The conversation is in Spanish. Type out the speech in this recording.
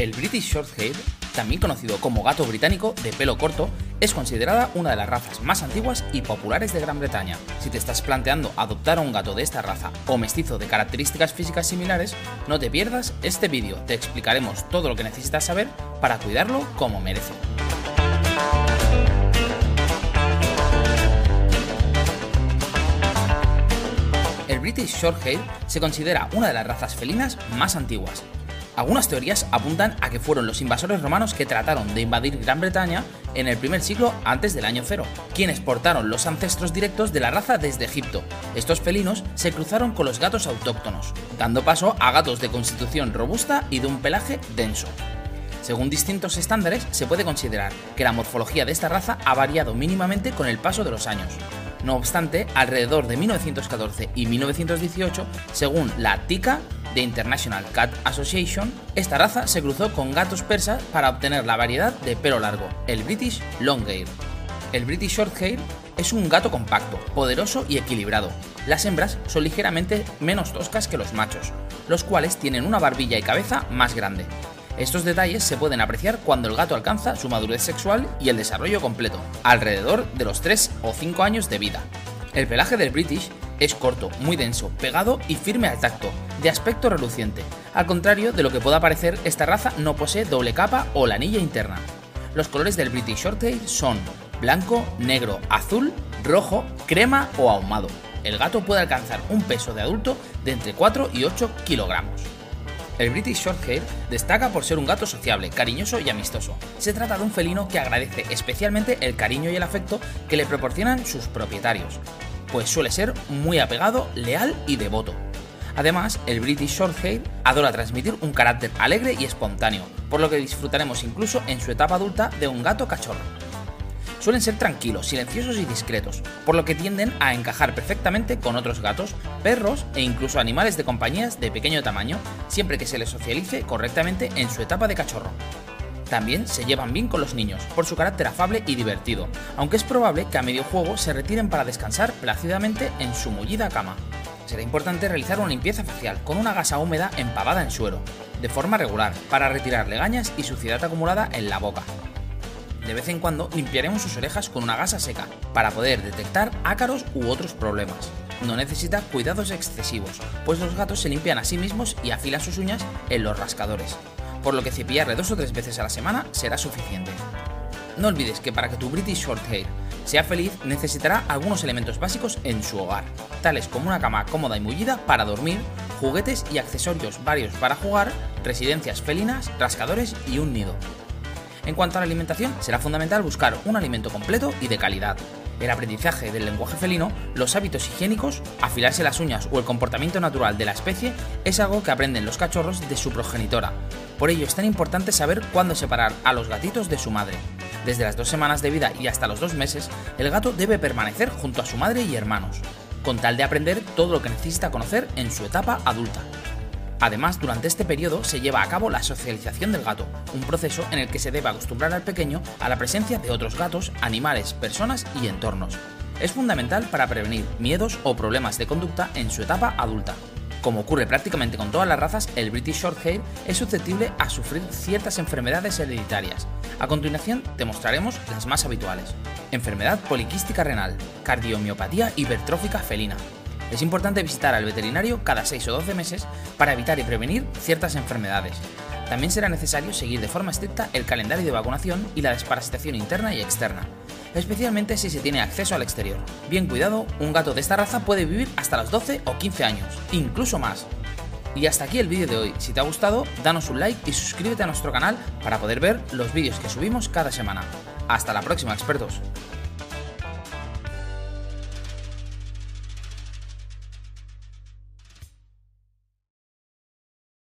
El British Shorthair, también conocido como gato británico de pelo corto, es considerada una de las razas más antiguas y populares de Gran Bretaña. Si te estás planteando adoptar a un gato de esta raza o mestizo de características físicas similares, no te pierdas este vídeo, te explicaremos todo lo que necesitas saber para cuidarlo como merece. El British Shorthair se considera una de las razas felinas más antiguas, algunas teorías apuntan a que fueron los invasores romanos que trataron de invadir Gran Bretaña en el primer siglo antes del año cero, quienes portaron los ancestros directos de la raza desde Egipto. Estos felinos se cruzaron con los gatos autóctonos, dando paso a gatos de constitución robusta y de un pelaje denso. Según distintos estándares, se puede considerar que la morfología de esta raza ha variado mínimamente con el paso de los años. No obstante, alrededor de 1914 y 1918, según la TICA, The International Cat Association, esta raza se cruzó con gatos persas para obtener la variedad de pelo largo, el British Longhair. El British Shorthair es un gato compacto, poderoso y equilibrado. Las hembras son ligeramente menos toscas que los machos, los cuales tienen una barbilla y cabeza más grande. Estos detalles se pueden apreciar cuando el gato alcanza su madurez sexual y el desarrollo completo, alrededor de los 3 o 5 años de vida. El pelaje del British es corto, muy denso, pegado y firme al tacto, de aspecto reluciente. Al contrario de lo que pueda parecer, esta raza no posee doble capa o la anilla interna. Los colores del British Shorthair son blanco, negro, azul, rojo, crema o ahumado. El gato puede alcanzar un peso de adulto de entre 4 y 8 kilogramos. El British Shorthair destaca por ser un gato sociable, cariñoso y amistoso. Se trata de un felino que agradece especialmente el cariño y el afecto que le proporcionan sus propietarios pues suele ser muy apegado, leal y devoto. Además, el British Shorthair adora transmitir un carácter alegre y espontáneo, por lo que disfrutaremos incluso en su etapa adulta de un gato cachorro. Suelen ser tranquilos, silenciosos y discretos, por lo que tienden a encajar perfectamente con otros gatos, perros e incluso animales de compañías de pequeño tamaño, siempre que se les socialice correctamente en su etapa de cachorro. También se llevan bien con los niños, por su carácter afable y divertido, aunque es probable que a medio juego se retiren para descansar plácidamente en su mullida cama. Será importante realizar una limpieza facial con una gasa húmeda empavada en suero, de forma regular, para retirar legañas y suciedad acumulada en la boca. De vez en cuando limpiaremos sus orejas con una gasa seca, para poder detectar ácaros u otros problemas. No necesita cuidados excesivos, pues los gatos se limpian a sí mismos y afilan sus uñas en los rascadores por lo que cepillarle dos o tres veces a la semana será suficiente. No olvides que para que tu British Shorthair sea feliz necesitará algunos elementos básicos en su hogar, tales como una cama cómoda y mullida para dormir, juguetes y accesorios varios para jugar, residencias felinas, rascadores y un nido. En cuanto a la alimentación, será fundamental buscar un alimento completo y de calidad, el aprendizaje del lenguaje felino, los hábitos higiénicos, afilarse las uñas o el comportamiento natural de la especie es algo que aprenden los cachorros de su progenitora. Por ello es tan importante saber cuándo separar a los gatitos de su madre. Desde las dos semanas de vida y hasta los dos meses, el gato debe permanecer junto a su madre y hermanos, con tal de aprender todo lo que necesita conocer en su etapa adulta. Además, durante este periodo se lleva a cabo la socialización del gato, un proceso en el que se debe acostumbrar al pequeño a la presencia de otros gatos, animales, personas y entornos. Es fundamental para prevenir miedos o problemas de conducta en su etapa adulta. Como ocurre prácticamente con todas las razas, el British Shorthair es susceptible a sufrir ciertas enfermedades hereditarias. A continuación te mostraremos las más habituales. Enfermedad poliquística renal, cardiomiopatía hipertrófica felina, es importante visitar al veterinario cada 6 o 12 meses para evitar y prevenir ciertas enfermedades. También será necesario seguir de forma estricta el calendario de vacunación y la desparasitación interna y externa, especialmente si se tiene acceso al exterior. Bien cuidado, un gato de esta raza puede vivir hasta los 12 o 15 años, incluso más. Y hasta aquí el vídeo de hoy. Si te ha gustado, danos un like y suscríbete a nuestro canal para poder ver los vídeos que subimos cada semana. Hasta la próxima, expertos.